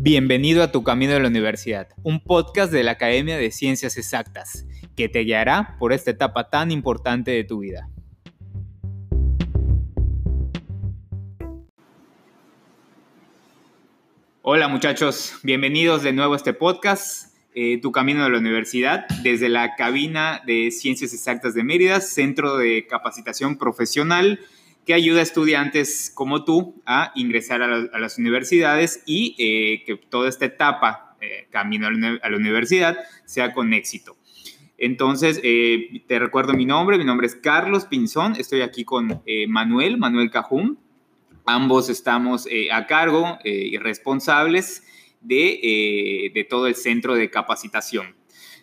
Bienvenido a Tu Camino de la Universidad, un podcast de la Academia de Ciencias Exactas, que te guiará por esta etapa tan importante de tu vida. Hola muchachos, bienvenidos de nuevo a este podcast, eh, Tu Camino de la Universidad, desde la cabina de Ciencias Exactas de Mérida, Centro de Capacitación Profesional que ayuda a estudiantes como tú a ingresar a, las universidades y eh, que toda esta etapa, eh, camino a la, universidad, sea con éxito. Entonces, eh, te recuerdo mi nombre, mi nombre es Carlos Pinzón, estoy aquí con Manuel, Manuel Cajún. Ambos estamos a cargo y responsables de, de todo el centro de capacitación.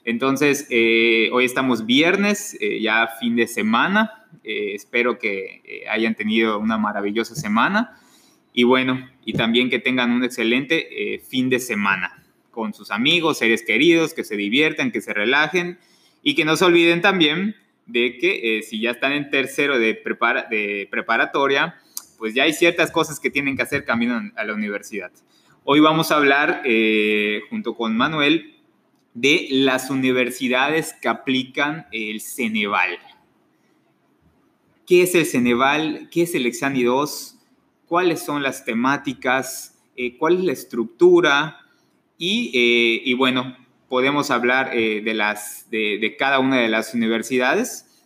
Entonces, hoy estamos viernes, ya fin de semana, eh, espero que eh, hayan tenido una maravillosa semana y bueno, y también que tengan un excelente eh, fin de semana con sus amigos, seres queridos, que se diviertan, que se relajen y que no se olviden también de que si ya están en tercero de, de preparatoria, pues ya hay ciertas cosas que tienen que hacer camino a la universidad. Hoy vamos a hablar junto con Manuel de las universidades que aplican el Ceneval. ¿Qué es el Ceneval? ¿Qué es el Exani 2? ¿Cuáles son las temáticas? Eh, ¿Cuál es la estructura? Y, eh, bueno, podemos hablar eh, de, las, de, cada una de las universidades.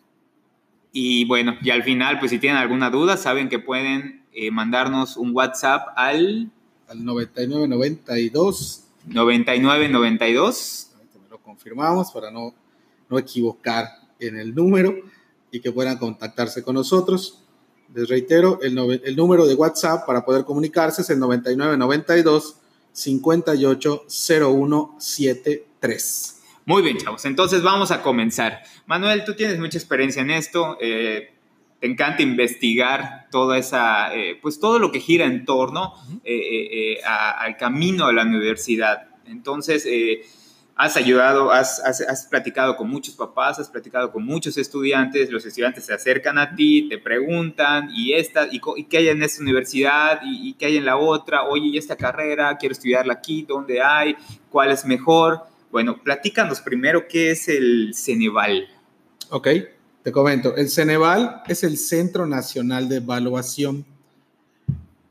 Y bueno, y al final, pues si tienen alguna duda, saben que pueden mandarnos un WhatsApp al... Al 9992. 9992. Lo confirmamos para no, no equivocar en el número y que puedan contactarse con nosotros. Les reitero, el, el número de WhatsApp para poder comunicarse es el 9992 580173. Muy bien, chavos. Entonces vamos a comenzar. Manuel, tú tienes mucha experiencia en esto. Eh, te encanta investigar toda esa, eh, pues todo lo que gira en torno eh, al camino de la universidad. Entonces, has ayudado, has, has, platicado con muchos papás, has platicado con muchos estudiantes, los estudiantes se acercan a ti, te preguntan, ¿y, esta, y, qué hay en esta universidad? ¿Y, qué hay en la otra? Oye, ¿y esta carrera? Quiero estudiarla aquí, ¿dónde hay? ¿Cuál es mejor? Bueno, platícanos primero qué es el Ceneval. Ok, te comento. El Ceneval es el Centro Nacional de Evaluación,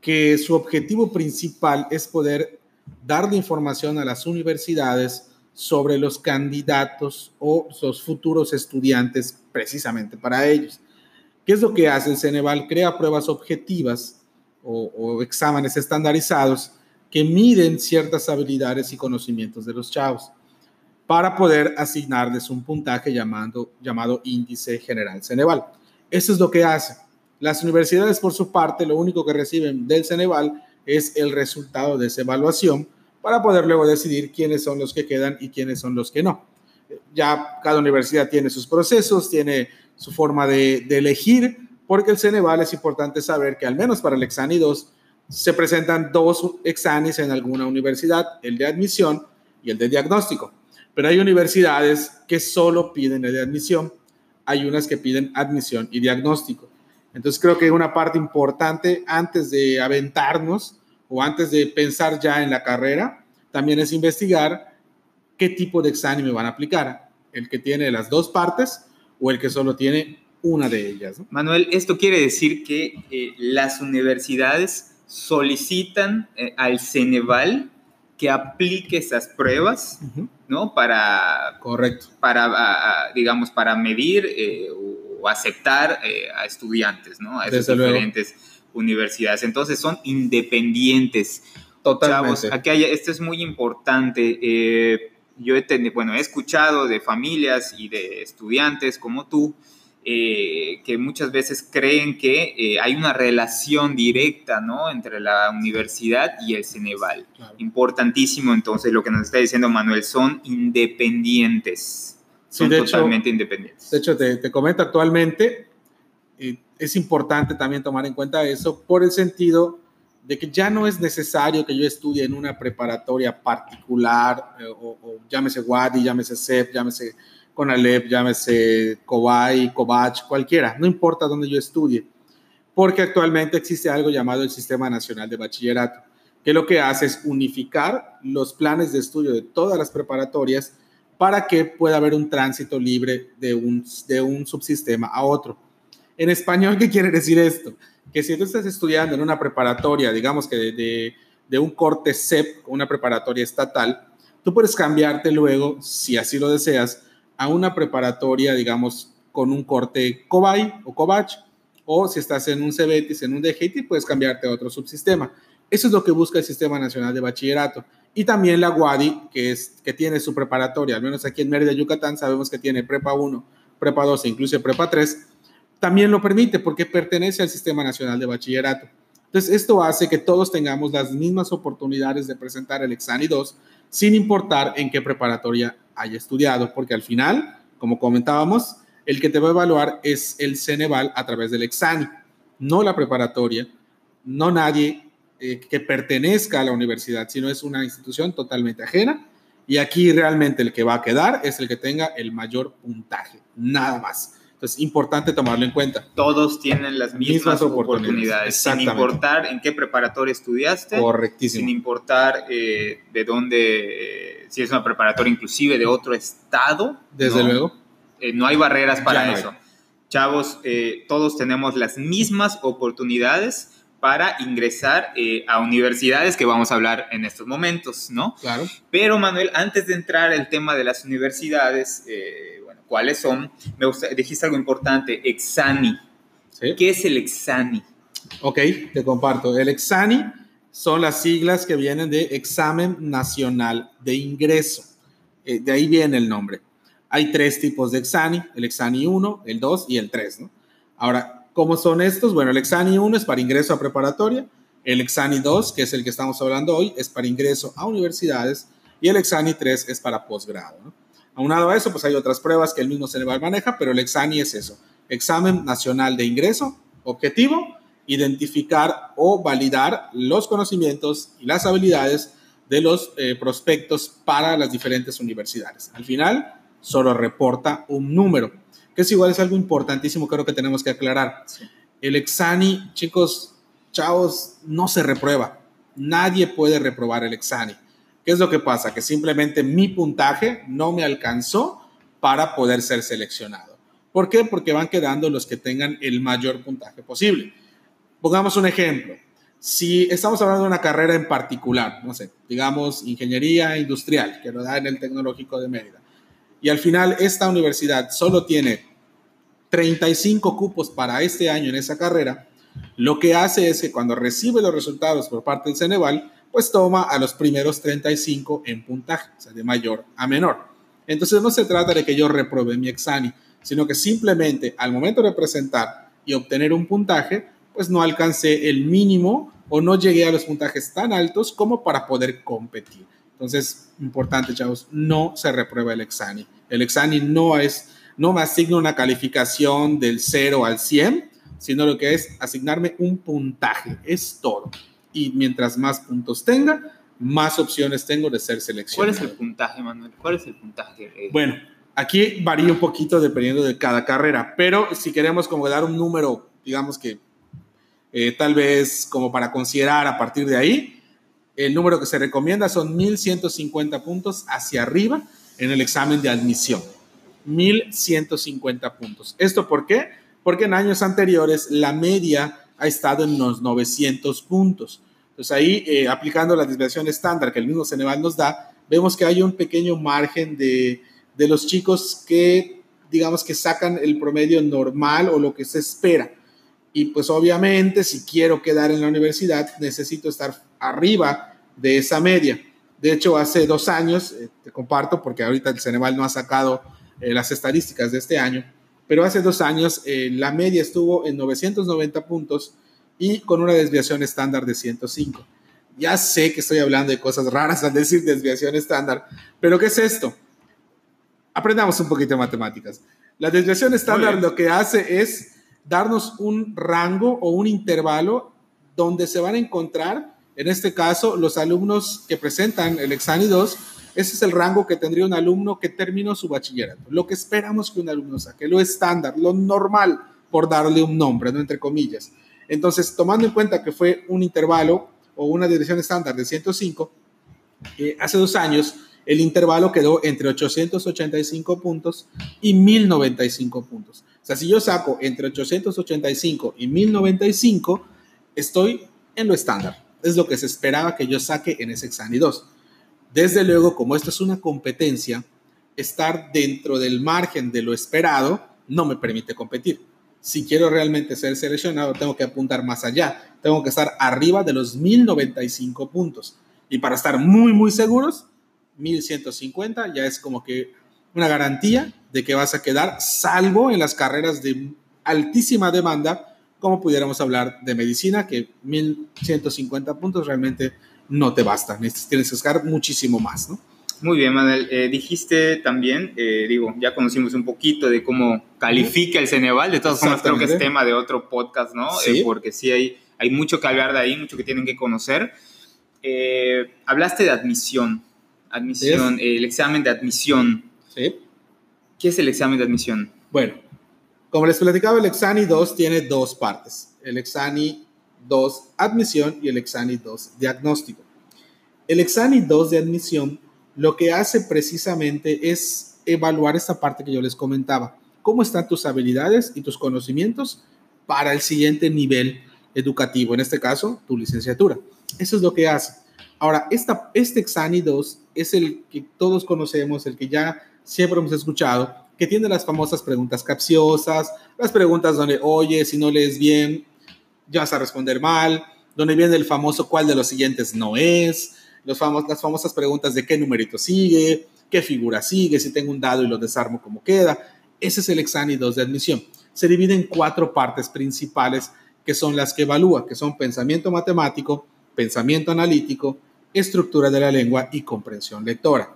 que su objetivo principal es poder darle información a las universidades sobre los candidatos o los futuros estudiantes precisamente para ellos. ¿Qué es lo que hace el Ceneval? Crea pruebas objetivas o, exámenes estandarizados que miden ciertas habilidades y conocimientos de los chavos para poder asignarles un puntaje llamado, llamado índice general Ceneval. Eso es lo que hace. Las universidades, por su parte, lo único que reciben del Ceneval es el resultado de esa evaluación para poder luego decidir quiénes son los que quedan y quiénes son los que no. Ya cada universidad tiene sus procesos, tiene su forma de, elegir, porque el Ceneval es importante saber que al menos para el Exani 2 se presentan dos exames en alguna universidad, el de admisión y el de diagnóstico. Pero hay universidades que solo piden el de admisión, hay unas que piden admisión y diagnóstico. Entonces creo que una parte importante antes de aventarnos o antes de pensar ya en la carrera, también es investigar qué tipo de examen me van a aplicar, el que tiene las dos partes o el que solo tiene una de ellas. Manuel, esto quiere decir que eh, las universidades solicitan eh, al Ceneval que aplique esas pruebas, ¿no? Para, correcto, para, digamos, para medir eh, o aceptar a estudiantes, ¿no? A esos diferentes universidades. Entonces son independientes. Totalmente. aquí hay, esto es muy importante. Eh, yo he, bueno, he escuchado de familias y de estudiantes como tú eh, que muchas veces creen que eh, hay una relación directa ¿no? entre la universidad y el Ceneval. Importantísimo entonces lo que nos está diciendo Manuel, son independientes. Son totalmente independientes. De hecho, te, te comento actualmente, es importante también tomar en cuenta eso por el sentido de que ya no es necesario que yo estudie en una preparatoria particular, eh, o, llámese Wadi, llámese CEP, llámese CONALEP, llámese COBAI, COBACH, cualquiera, no importa dónde yo estudie, porque actualmente existe algo llamado el Sistema Nacional de Bachillerato, que lo que hace es unificar los planes de estudio de todas las preparatorias para que pueda haber un tránsito libre de un, de un subsistema a otro. En español, ¿qué quiere decir esto? Que si tú estás estudiando en una preparatoria, digamos que de, un corte CEP, una preparatoria estatal, tú puedes cambiarte luego, si así lo deseas, a una preparatoria, digamos, con un corte COBAI o COBACH, o si estás en un CBETIS, en un DGT, puedes cambiarte a otro subsistema. Eso es lo que busca el Sistema Nacional de Bachillerato. Y también la UADI, que, es, que tiene su preparatoria, al menos aquí en Mérida, Yucatán, sabemos que tiene Prepa 1, Prepa 2 e incluso Prepa 3, también lo permite porque pertenece al Sistema Nacional de Bachillerato. Entonces, esto hace que todos tengamos las mismas oportunidades de presentar el Exani 2 sin importar en qué preparatoria haya estudiado, porque al final, como comentábamos, el que te va a evaluar es el Ceneval a través del Exani, no la preparatoria, no nadie eh, que pertenezca a la universidad, sino es una institución totalmente ajena. Y aquí realmente el que va a quedar es el que tenga el mayor puntaje, nada más. Entonces, importante tomarlo en cuenta. Todos tienen las mismas, oportunidades, sin importar en qué preparatoria estudiaste. Correctísimo. Sin importar eh, de dónde, eh, si es una preparatoria inclusive de otro estado. Desde luego. no hay barreras para eso. Chavos, todos tenemos las mismas oportunidades para ingresar eh, a universidades que vamos a hablar en estos momentos, ¿no? Claro. Pero Manuel, antes de entrar al tema de las universidades, eh, ¿cuáles son? Me gusta, dijiste algo importante, Exani. ¿Sí? ¿Qué es el Exani? Ok, te comparto. El Exani son las siglas que vienen de Examen Nacional de Ingreso. Eh, de ahí viene el nombre. Hay tres tipos de Exani, el Exani 1, el 2 y el 3, ¿no? Ahora, ¿Cómo son estos? Bueno, el Exani 1 es para ingreso a preparatoria, el Exani 2, que es el que estamos hablando hoy, es para ingreso a universidades y el Exani 3 es para posgrado. ¿no? Aunado a eso, pues hay otras pruebas que el mismo Ceneval maneja, pero el Exani es eso, examen nacional de ingreso, objetivo, identificar o validar los conocimientos y las habilidades de los eh, prospectos para las diferentes universidades. Al final, solo reporta un número que es igual, es algo importantísimo, creo que tenemos que aclarar. El Exani, chicos, chavos, no se reprueba. Nadie puede reprobar el Exani. ¿Qué es lo que pasa? Que simplemente mi puntaje no me alcanzó para poder ser seleccionado. ¿Por qué? Porque van quedando los que tengan el mayor puntaje posible. Pongamos un ejemplo. Si estamos hablando de una carrera en particular, no sé, digamos ingeniería industrial, que lo da en el Tecnológico de Mérida, y al final esta universidad solo tiene 35 cupos para este año en esa carrera, lo que hace es que cuando recibe los resultados por parte del Ceneval, pues toma a los primeros 35 en puntaje, o sea, de mayor a menor. Entonces no se trata de que yo reprobe mi exani, sino que simplemente al momento de presentar y obtener un puntaje, pues no alcancé el mínimo o no llegué a los puntajes tan altos como para poder competir. Entonces, importante, chavos, no se reprueba el exani. El exani no es no me asigna una calificación del 0 al 100, sino lo que es asignarme un puntaje, es todo. Y mientras más puntos tenga, más opciones tengo de ser seleccionado. ¿Cuál es el puntaje, Manuel? ¿Cuál es el puntaje? Bueno, aquí varía un poquito dependiendo de cada carrera, pero si queremos como dar un número, digamos que eh, tal vez como para considerar a partir de ahí, el número que se recomienda son 1150 puntos hacia arriba en el examen de admisión. 1.150 puntos. ¿Esto por qué? Porque en años anteriores la media ha estado en los 900 puntos. Entonces ahí, eh, aplicando la desviación estándar que el mismo Ceneval nos da, vemos que hay un pequeño margen de, de los chicos que, digamos, que sacan el promedio normal o lo que se espera. Y pues obviamente, si quiero quedar en la universidad, necesito estar arriba de esa media. De hecho, hace dos años, eh, te comparto, porque ahorita el Ceneval no ha sacado eh, las estadísticas de este año, pero hace dos años eh, la media estuvo en 990 puntos y con una desviación estándar de 105. Ya sé que estoy hablando de cosas raras al decir desviación estándar, pero ¿qué es esto? Aprendamos un poquito de matemáticas. La desviación estándar lo que hace es darnos un rango o un intervalo donde se van a encontrar, en este caso, los alumnos que presentan el Exani 2 ese es el rango que tendría un alumno que terminó su bachillerato. Lo que esperamos que un alumno saque, lo estándar, lo normal, por darle un nombre, ¿no? entre comillas. Entonces, tomando en cuenta que fue un intervalo o una desviación estándar de 105, eh, hace dos años el intervalo quedó entre 885 puntos y 1095 puntos. O sea, si yo saco entre 885 y 1095, estoy en lo estándar. Es lo que se esperaba que yo saque en ese examen 2. Desde luego, como esto es una competencia, estar dentro del margen de lo esperado no me permite competir. Si quiero realmente ser seleccionado, tengo que apuntar más allá. Tengo que estar arriba de los 1095 puntos. Y para estar muy, muy seguros, 1150 ya es como que una garantía de que vas a quedar, salvo en las carreras de altísima demanda, como pudiéramos hablar de medicina, que 1150 puntos realmente no te bastan. Tienes que sacar muchísimo más, ¿no? Muy bien, Manuel. Eh, dijiste también, eh, digo, ya conocimos un poquito de cómo califica el Ceneval. De todas formas, creo que es tema de otro podcast, ¿no? Eh, porque sí hay, hay mucho que hablar de ahí, mucho que tienen que conocer. hablaste de admisión. Admisión, el examen de admisión. Sí. ¿Qué es el examen de admisión? Bueno, como les platicaba, el Exani 2 tiene dos partes. El Exani 2 admisión y el Exani 2 diagnóstico. El Exani 2 de admisión lo que hace precisamente es evaluar esta parte que yo les comentaba. ¿Cómo están tus habilidades y tus conocimientos para el siguiente nivel educativo? En este caso, tu licenciatura. Eso es lo que hace. Ahora, esta, este Exani 2 es el que todos conocemos, el que ya siempre hemos escuchado, que tiene las famosas preguntas capciosas, las preguntas donde, oye, si no lees bien, ya vas a responder mal, donde viene el famoso cuál de los siguientes no es, los las famosas preguntas de qué numerito sigue, qué figura sigue, si tengo un dado y lo desarmo, cómo queda. Ese es el examen 2 de admisión. Se divide en cuatro partes principales que son las que evalúa, que son pensamiento matemático, pensamiento analítico, estructura de la lengua y comprensión lectora.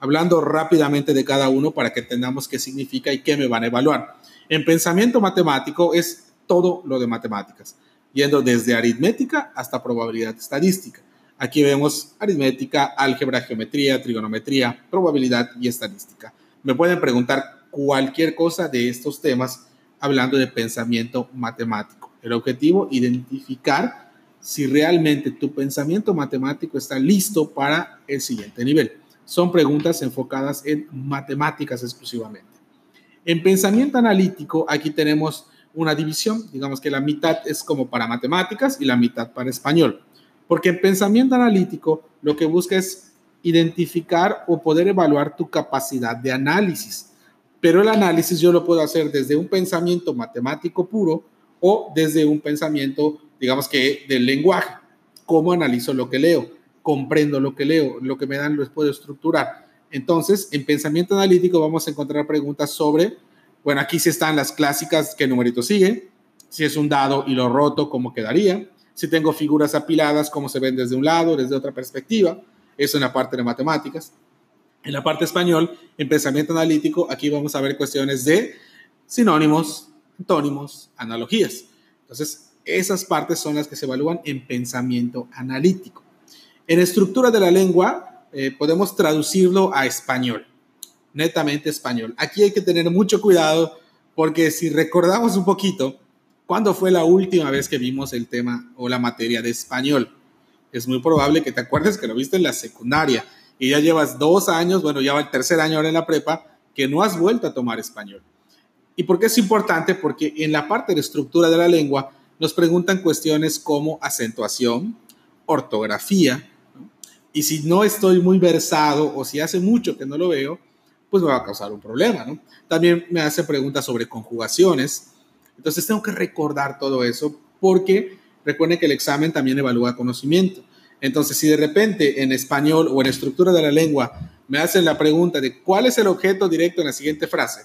Hablando rápidamente de cada uno para que entendamos qué significa y qué me van a evaluar. En pensamiento matemático es todo lo de matemáticas, yendo desde aritmética hasta probabilidad estadística. Aquí vemos aritmética, álgebra, geometría, trigonometría, probabilidad y estadística. Me pueden preguntar cualquier cosa de estos temas hablando de pensamiento matemático. El objetivo, identificar si realmente tu pensamiento matemático está listo para el siguiente nivel. Son preguntas enfocadas en matemáticas exclusivamente. En pensamiento analítico, aquí tenemos una división, digamos que la mitad es como para matemáticas y la mitad para español. Porque en pensamiento analítico lo que busca es identificar o poder evaluar tu capacidad de análisis. Pero el análisis yo lo puedo hacer desde un pensamiento matemático puro o desde un pensamiento, digamos que del lenguaje. ¿Cómo analizo lo que leo? Comprendo lo que leo, lo que me dan lo puedo estructurar. Entonces, en pensamiento analítico vamos a encontrar preguntas sobre, bueno, aquí sí están las clásicas, qué numerito sigue, si es un dado y lo roto, cómo quedaría, si tengo figuras apiladas, cómo se ven desde un lado, desde otra perspectiva. Eso en la parte de matemáticas. En la parte español, en pensamiento analítico, aquí vamos a ver cuestiones de sinónimos, antónimos, analogías. Entonces, esas partes son las que se evalúan en pensamiento analítico. En estructura de la lengua, eh, podemos traducirlo a español, netamente español. Aquí hay que tener mucho cuidado porque si recordamos un poquito, ¿Cuándo fue la última vez que vimos el tema o la materia de español? Es muy probable que te acuerdes que lo viste en la secundaria y ya llevas dos años, bueno, ya va el tercer año ahora en la prepa, que no has vuelto a tomar español. ¿Y por qué es importante? Porque en la parte de estructura de la lengua nos preguntan cuestiones como acentuación, ortografía, y si no estoy muy versado o si hace mucho que no lo veo, pues me va a causar un problema, ¿no? También me hace preguntas sobre conjugaciones, entonces tengo que recordar todo eso porque recuerden que el examen también evalúa conocimiento. Entonces, si de repente en español o en estructura de la lengua me hacen la pregunta de cuál es el objeto directo en la siguiente frase,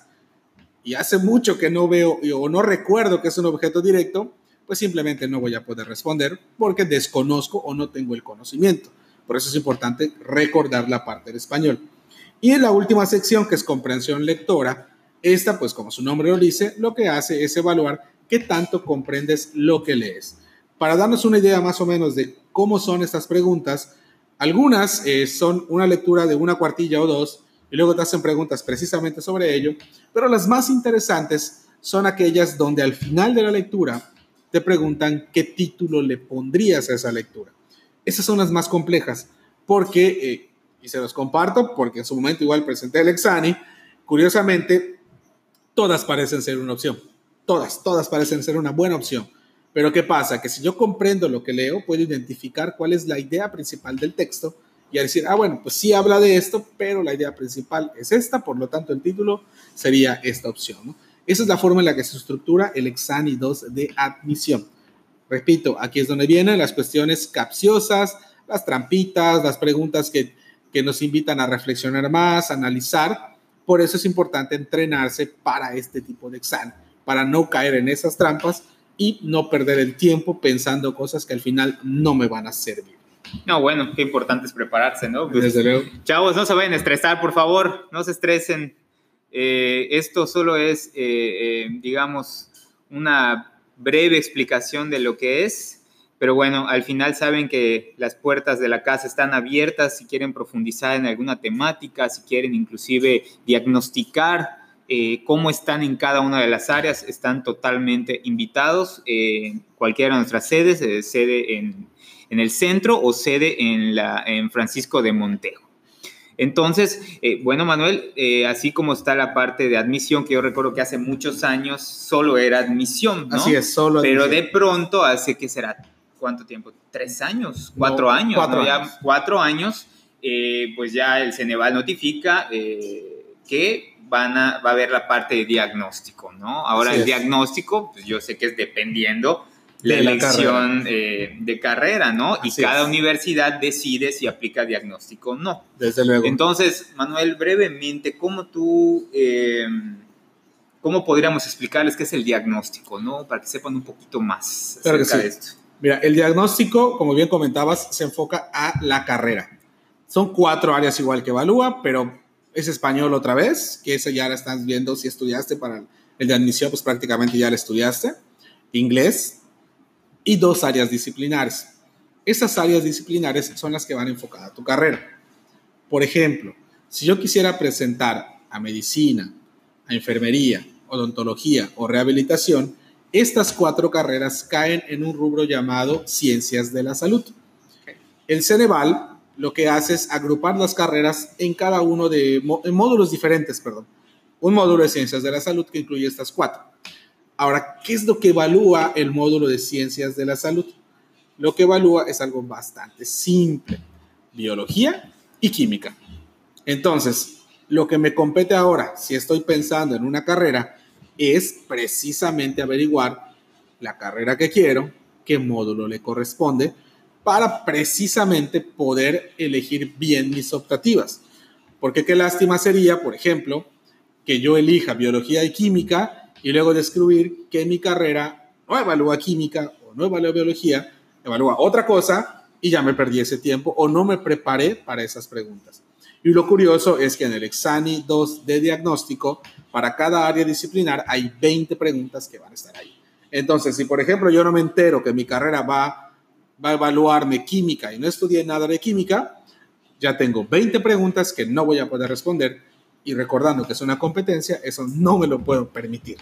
y hace mucho que no veo o no recuerdo que es un objeto directo, pues simplemente no voy a poder responder porque desconozco o no tengo el conocimiento. Por eso es importante recordar la parte del español. Y en la última sección, que es comprensión lectora, esta, pues como su nombre lo dice, lo que hace es evaluar qué tanto comprendes lo que lees. Para darnos una idea más o menos de cómo son estas preguntas, algunas eh, son una lectura de una cuartilla o dos y luego te hacen preguntas precisamente sobre ello, pero las más interesantes son aquellas donde al final de la lectura te preguntan qué título le pondrías a esa lectura. Esas son las más complejas, porque, eh, y se los comparto, porque en su momento igual presenté el Exani, curiosamente, todas parecen ser una opción. Todas, todas parecen ser una buena opción. Pero ¿qué pasa? Que si yo comprendo lo que leo, puedo identificar cuál es la idea principal del texto y decir, ah, bueno, pues sí habla de esto, pero la idea principal es esta, por lo tanto el título sería esta opción. Esa es la forma en la que se estructura el Exani 2 de admisión. Repito, aquí es donde vienen las cuestiones capciosas, las trampitas, las preguntas que, que nos invitan a reflexionar más, a analizar. Por eso es importante entrenarse para este tipo de examen, para no caer en esas trampas y no perder el tiempo pensando cosas que al final no me van a servir. No, bueno, qué importante es prepararse, ¿no? Pues, Desde luego. Chavos, no se vayan a estresar, por favor, no se estresen. Eh, esto solo es, eh, eh, digamos, una breve explicación de lo que es, pero bueno, al final saben que las puertas de la casa están abiertas si quieren profundizar en alguna temática, si quieren inclusive diagnosticar cómo están en cada una de las áreas, están totalmente invitados. cualquiera de nuestras sedes, sede en en el centro o sede en, la, en Francisco de Montejo. Entonces, eh, bueno, Manuel, eh, así como está la parte de admisión, que yo recuerdo que hace muchos años solo era admisión, ¿no? Así es, solo Pero de pronto, hace que será, ¿cuánto tiempo? ¿Tres años? ¿Cuatro años? Cuatro Ya años. cuatro años, eh, pues ya el Ceneval notifica que van a, va a haber la parte de diagnóstico, ¿no? Ahora Así el es. diagnóstico, pues yo sé que es dependiendo la De la elección eh, de carrera, ¿no? y cada es. universidad decide si aplica diagnóstico o no. Desde luego. Entonces, Manuel, brevemente, ¿cómo tú, eh, cómo podríamos explicarles qué es el diagnóstico, ¿no? Para que sepan un poquito más Claro que acerca sí. de esto. Mira, el diagnóstico, como bien comentabas, se enfoca a la carrera. Son cuatro áreas igual que evalúa, pero es español otra vez, que eso ya la estás viendo si estudiaste para el de pues prácticamente ya lo estudiaste. Inglés y dos áreas disciplinares. Esas áreas disciplinares son las que van enfocadas a tu carrera. Por ejemplo, si yo quisiera presentar a medicina, a enfermería, odontología o rehabilitación, estas cuatro carreras caen en un rubro llamado ciencias de la salud. El Ceneval lo que hace es agrupar las carreras en cada uno de en módulos diferentes, perdón. Un módulo de ciencias de la salud que incluye estas cuatro. Ahora, ¿qué es lo que evalúa el módulo de ciencias de la salud? Lo que evalúa es algo bastante simple, biología y química. Entonces, lo que me compete ahora, si estoy pensando en una carrera, es precisamente averiguar la carrera que quiero, qué módulo le corresponde, para precisamente poder elegir bien mis optativas. Porque qué lástima sería, por ejemplo, que yo elija biología y química y luego descubrir que mi carrera no evalúa química o no evalúa biología, evalúa otra cosa y ya me perdí ese tiempo o no me preparé para esas preguntas. Y lo curioso es que en el Exani 2 de diagnóstico, para cada área disciplinar hay 20 preguntas que van a estar ahí. Entonces, si por ejemplo yo no me entero que mi carrera va, va a evaluarme química y no estudié nada de química, ya tengo 20 preguntas que no voy a poder responder y recordando que es una competencia, eso no me lo puedo permitir.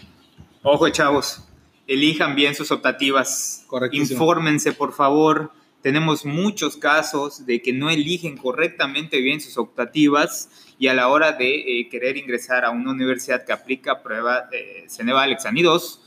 Ojo, chavos, elijan bien sus optativas. Infórmense, por favor. Tenemos muchos casos de que no eligen correctamente bien sus optativas y a la hora de eh, querer ingresar a una universidad que aplica prueba de Ceneval Exani 2,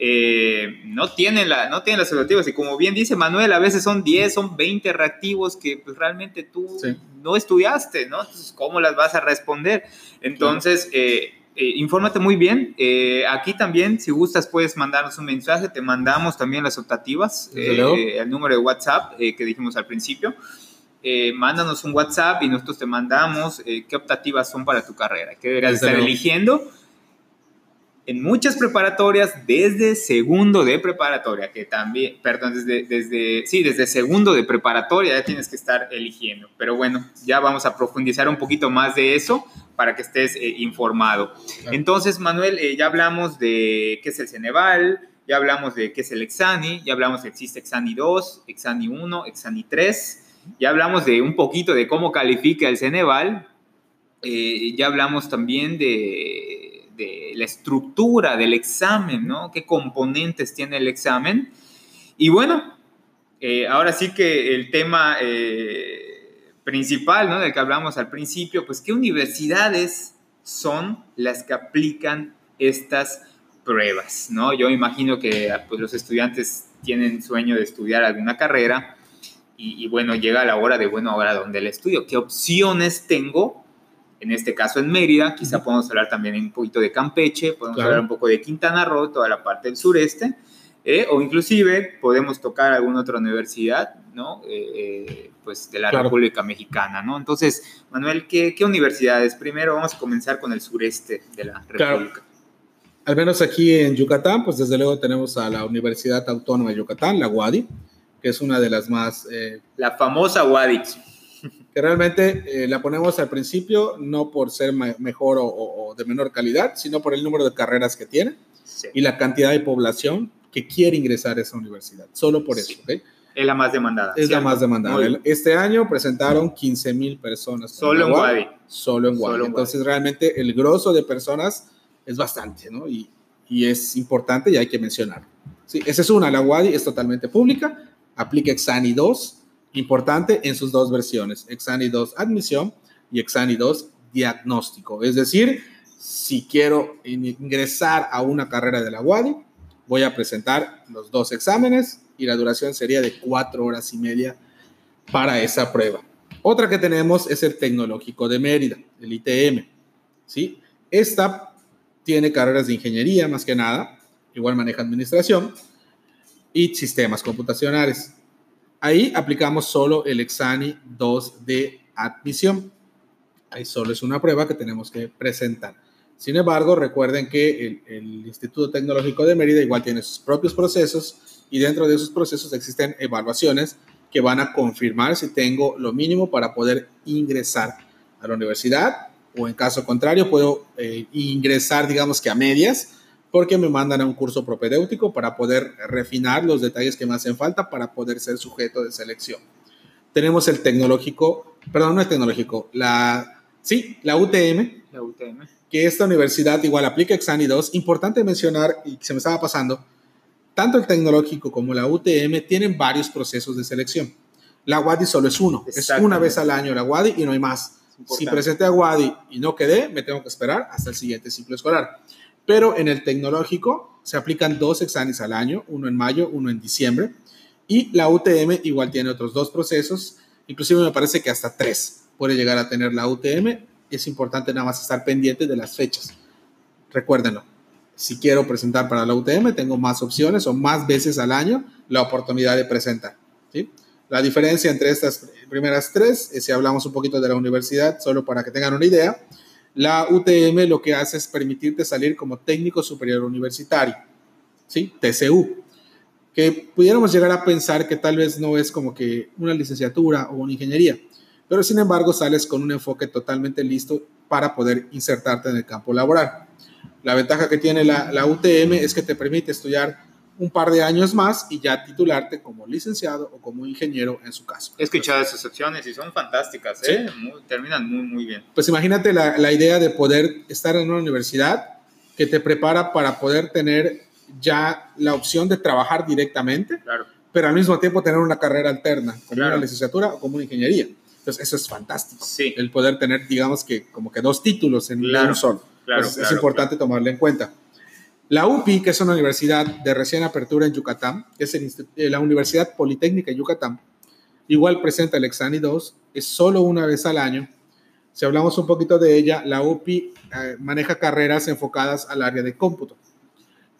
eh, no, tienen la, no tienen las optativas. Y como bien dice Manuel, a veces son 10, son 20 reactivos que pues, realmente tú Sí. no estudiaste, ¿no? Entonces, ¿cómo las vas a responder? Entonces, eh, eh, infórmate muy bien. Eh, aquí también, si gustas, puedes mandarnos un mensaje. Te mandamos también las optativas, luego. eh, el número de WhatsApp eh, que dijimos al principio. Mándanos un WhatsApp y nosotros te mandamos qué optativas son para tu carrera, qué deberías Desde estar luego. eligiendo. En muchas preparatorias, desde segundo de preparatoria, que también, perdón, desde, desde, sí, desde segundo de preparatoria ya tienes que estar eligiendo. Pero bueno, ya vamos a profundizar un poquito más de eso para que estés eh, informado. Claro. Entonces, Manuel, eh, ya hablamos de qué es el Ceneval, ya hablamos de qué es el Exani, ya hablamos que existe Exani 2, Exani 1, Exani 3, ya hablamos de un poquito de cómo califica el Ceneval, eh, ya hablamos también de, de la estructura del examen, ¿no? ¿Qué componentes tiene el examen? Y bueno, Eh, ahora sí que el tema eh, principal, ¿no? Del que hablamos al principio, pues qué universidades son las que aplican estas pruebas, ¿no? Yo imagino que pues, los estudiantes tienen sueño de estudiar alguna carrera y, bueno, llega la hora de, bueno, ahora dónde el estudio, qué opciones tengo, en este caso en Mérida, quizá podemos hablar también un poquito de Campeche, podemos claro. hablar un poco de Quintana Roo, toda la parte del sureste, eh, o inclusive podemos tocar alguna otra universidad, ¿no? Eh, eh, pues de la claro. República Mexicana, ¿no? Entonces, Manuel, ¿qué, ¿qué, universidades? Primero vamos a comenzar con el sureste de la República. Claro. Al menos aquí en Yucatán, pues desde luego tenemos a la Universidad Autónoma de Yucatán, la UADI, que es una de las más... la famosa UADI. Que realmente eh, la ponemos al principio no por ser mejor o, o, de menor calidad, sino por el número de carreras que tiene sí. y la cantidad de población que quiere ingresar a esa universidad. Solo por eso. ¿okay? Es la más demandada. Es ¿cierto? la más demandada. Este año presentaron 15 mil personas. Solo en Wadi. Solo en Wadi. Entonces, realmente el grosso de personas es bastante, ¿no? Y, y es importante y hay que mencionar. Sí, esa es una. La Wadi es totalmente pública. Aplica Exani 2, importante en sus dos versiones. Exani 2 admisión y Exani 2 diagnóstico. Es decir, si quiero ingresar a una carrera de la Wadi, voy a presentar los dos exámenes y la duración sería de cuatro horas y media para esa prueba. Otra que tenemos es el Tecnológico de Mérida, el ITM. ¿sí? Esta tiene carreras de ingeniería más que nada, igual maneja administración y sistemas computacionales. Ahí aplicamos solo el Exani 2 de admisión. Ahí solo es una prueba que tenemos que presentar. Sin embargo, recuerden que el, Instituto Tecnológico de Mérida igual tiene sus propios procesos y dentro de esos procesos existen evaluaciones que van a confirmar si tengo lo mínimo para poder ingresar a la universidad o en caso contrario puedo eh, ingresar digamos que a medias porque me mandan a un curso propedéutico para poder refinar los detalles que me hacen falta para poder ser sujeto de selección. Tenemos el tecnológico, perdón, no el tecnológico, la, sí, la UTM. La UTM que esta universidad igual aplica Exani 2. Importante mencionar, y se me estaba pasando, tanto el tecnológico como la UTM tienen varios procesos de selección. La WADI solo es uno, es una vez al año la WADI y no hay más. Si presenté a WADI y no quedé, me tengo que esperar hasta el siguiente ciclo escolar. Pero en el tecnológico se aplican dos exámenes al año, uno en mayo, uno en diciembre. Y la UTM igual tiene otros dos procesos, inclusive me parece que hasta tres puede llegar a tener la UTM es importante nada más estar pendiente de las fechas. Recuérdenlo. Si quiero presentar para la UTM, tengo más opciones o más veces al año la oportunidad de presentar. La diferencia entre estas primeras tres, si hablamos un poquito de la universidad, solo para que tengan una idea, la UTM lo que hace es permitirte salir como técnico superior universitario, ¿sí? TCU, que pudiéramos llegar a pensar que tal vez no es como que una licenciatura o una ingeniería, pero sin embargo sales con un enfoque totalmente listo para poder insertarte en el campo laboral. La ventaja que tiene la, la, UTM es que te permite estudiar un par de años más y ya titularte como licenciado o como ingeniero en su caso. He escuchado esas opciones y son fantásticas, ¿eh? ¿Sí? Muy, terminan muy, muy bien. Pues imagínate la, la idea de poder estar en una universidad que te prepara para poder tener ya la opción de trabajar directamente, claro. pero al mismo tiempo tener una carrera alterna, como claro. una licenciatura o como una ingeniería. Entonces, eso es fantástico. Sí. El poder tener, digamos que, como que dos títulos en claro, un solo. Claro, pues es importante tomarlo en cuenta. La UPI, que es una universidad de recién apertura en Yucatán, es eh, la Universidad Politécnica de Yucatán, igual presenta el Exani 2, es solo una vez al año. Si hablamos un poquito de ella, la UPI eh, maneja carreras enfocadas al área de cómputo.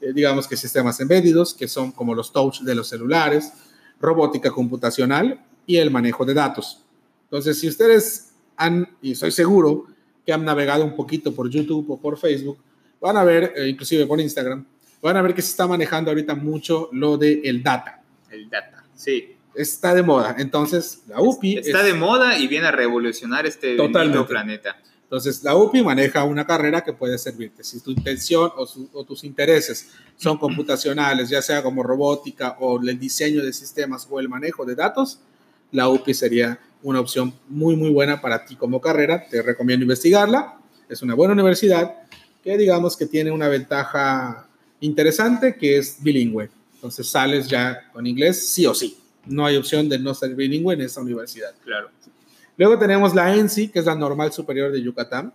Eh, digamos que sistemas embedidos, que son como los touch de los celulares, robótica computacional y el manejo de datos. Entonces, si ustedes han, y estoy seguro que han navegado un poquito por YouTube o por Facebook, van a ver, eh, inclusive por Instagram, van a ver que se está manejando ahorita mucho lo de el data. El data, sí. Está de moda. Entonces, la UPI... Está es, de moda y viene a revolucionar este planeta. Entonces, la UPI maneja una carrera que puede servirte. Si tu intención o, su, o, tus intereses son computacionales, ya sea como robótica o el diseño de sistemas o el manejo de datos, la UPI sería una opción muy, muy buena para ti como carrera. Te recomiendo investigarla. Es una buena universidad que digamos que tiene una ventaja interesante que es bilingüe. Entonces sales ya con inglés sí o sí. no hay opción de no ser bilingüe en esta universidad. Claro. Luego tenemos la ENSI, que es la Normal Superior de Yucatán,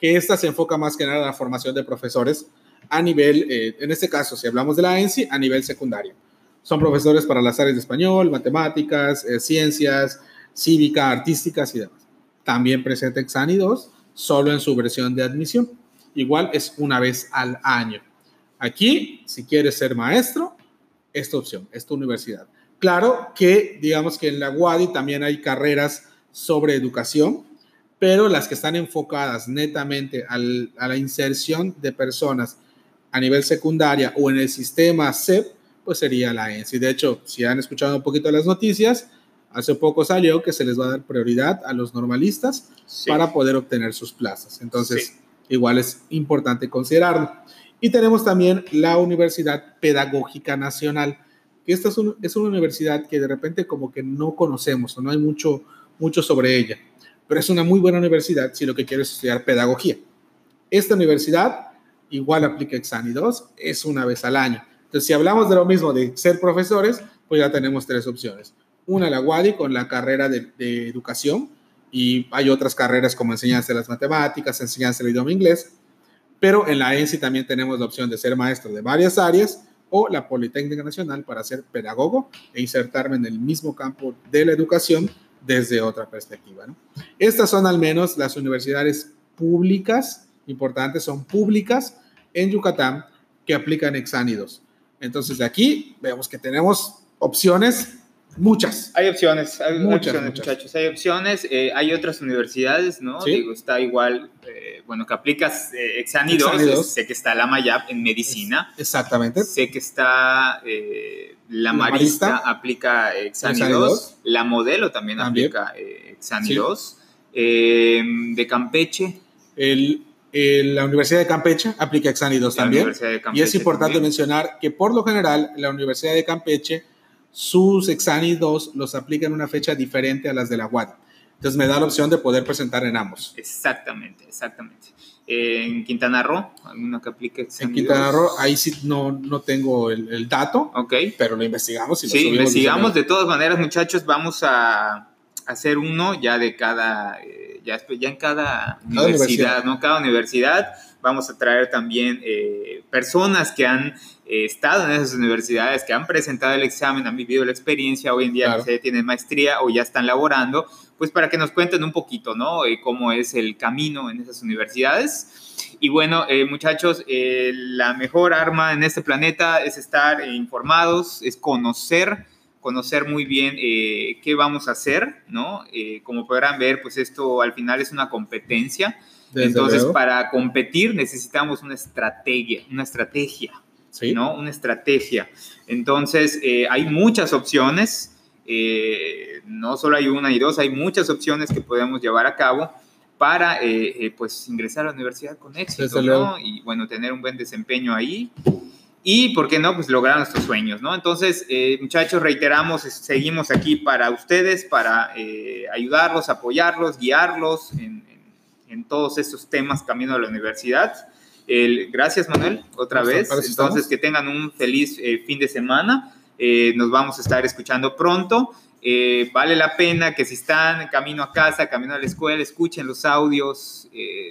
que esta se enfoca más que nada en la formación de profesores a nivel, eh, en este caso, si hablamos de la ENSI, a nivel secundario. Son profesores para las áreas de español, matemáticas, eh, ciencias, cívica, artísticas y demás. También presenta Exani 2, solo en su versión de admisión. Igual es una vez al año. Aquí, si quieres ser maestro, esta opción, esta universidad. Claro que, digamos que en la UADI también hay carreras sobre educación, pero las que están enfocadas netamente a la inserción de personas a nivel secundaria o en el sistema CEP, pues sería la ENSI. De hecho, si han escuchado un poquito las noticias, hace poco salió que se les va a dar prioridad a los normalistas para poder obtener sus plazas. Entonces, igual es importante considerarlo. Y tenemos también la Universidad Pedagógica Nacional, que esta es, es una universidad que de repente como que no conocemos o no hay mucho, mucho sobre ella, pero es una muy buena universidad si lo que quieres es estudiar pedagogía. Esta universidad igual aplica Exani 2, es una vez al año. Entonces, si hablamos de lo mismo de ser profesores, pues ya tenemos tres opciones. Una, la WADI con la carrera de educación, y hay otras carreras como enseñanza de las matemáticas, enseñanza del idioma inglés, pero en la ENSI también tenemos la opción de ser maestro de varias áreas o la Politécnica Nacional para ser pedagogo e insertarme en el mismo campo de la educación desde otra perspectiva. Estas son al menos las universidades públicas, importantes, son públicas en Yucatán que aplican exánidos. Entonces de aquí vemos que tenemos opciones Muchas. Hay opciones, hay muchas, opciones, muchachos. Hay opciones. Eh, hay otras universidades, ¿no? Digo, está igual, eh, bueno, que aplicas eh, Exani 2. Sé que está la Mayap en medicina. Exactamente. Sé que está la, Marista, aplica Exani, 2. La Modelo también, aplica Exani 2. de Campeche. El, la Universidad de Campeche aplica Exani 2 también. y es importante mencionar que por lo general la Universidad de Campeche sus Exani 2 los aplica en una fecha diferente a las de la UAD. Entonces me da la opción de poder presentar en ambos. Exactamente, exactamente. En Quintana Roo, alguna que aplique En Quintana Roo, ahí sí no, no tengo el, dato, ok pero lo investigamos. Y sí, investigamos. De todas maneras, muchachos, vamos a hacer uno ya de cada, eh, ya, ya en cada, universidad, ¿no? Cada universidad vamos a traer también eh, personas que han eh, estado en esas universidades, que han presentado el examen, han vivido la experiencia, hoy en día claro. tienen maestría o ya están laborando, pues para que nos cuenten un poquito, ¿no? Eh, cómo es el camino en esas universidades. Y bueno, muchachos, la mejor arma en este planeta es estar informados, es conocer conocer muy bien qué vamos a hacer, ¿no? como podrán ver, pues esto al final es una competencia entonces, para competir necesitamos una estrategia, una estrategia, ¿no? Una estrategia. Entonces, eh, hay muchas opciones, eh, no solo hay una y dos, hay muchas opciones que podemos llevar a cabo para, eh, pues, ingresar a la universidad con éxito, ¿no? Y, bueno, tener un buen desempeño ahí. Y, ¿por qué no? Pues lograr nuestros sueños, ¿no? Entonces, muchachos, reiteramos, seguimos aquí para ustedes, para ayudarlos, apoyarlos, guiarlos en, en todos estos temas camino a la universidad. El, gracias, Manuel, otra vez. Entonces, que tengan un feliz eh, fin de semana. Eh, nos vamos a estar escuchando pronto. Eh, vale la pena que si están camino a casa, camino a la escuela, escuchen los audios,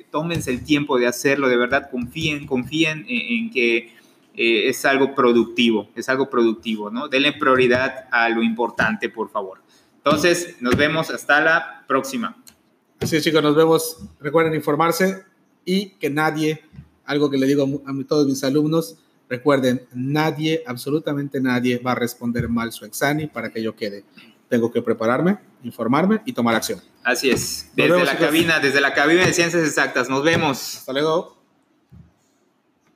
tómense el tiempo de hacerlo, de verdad confíen, confíen en, en que es algo productivo, es algo productivo, ¿no? Denle prioridad a lo importante, por favor. Entonces, nos vemos hasta la próxima. Así chicos, nos vemos. Recuerden informarse y que nadie, algo que le digo a, todos mis alumnos, recuerden, nadie, absolutamente nadie va a responder mal su examen para que yo quede. Tengo que prepararme, informarme y tomar acción. Así es. Desde la cabina, desde la cabina de ciencias exactas. Nos vemos. Hasta luego.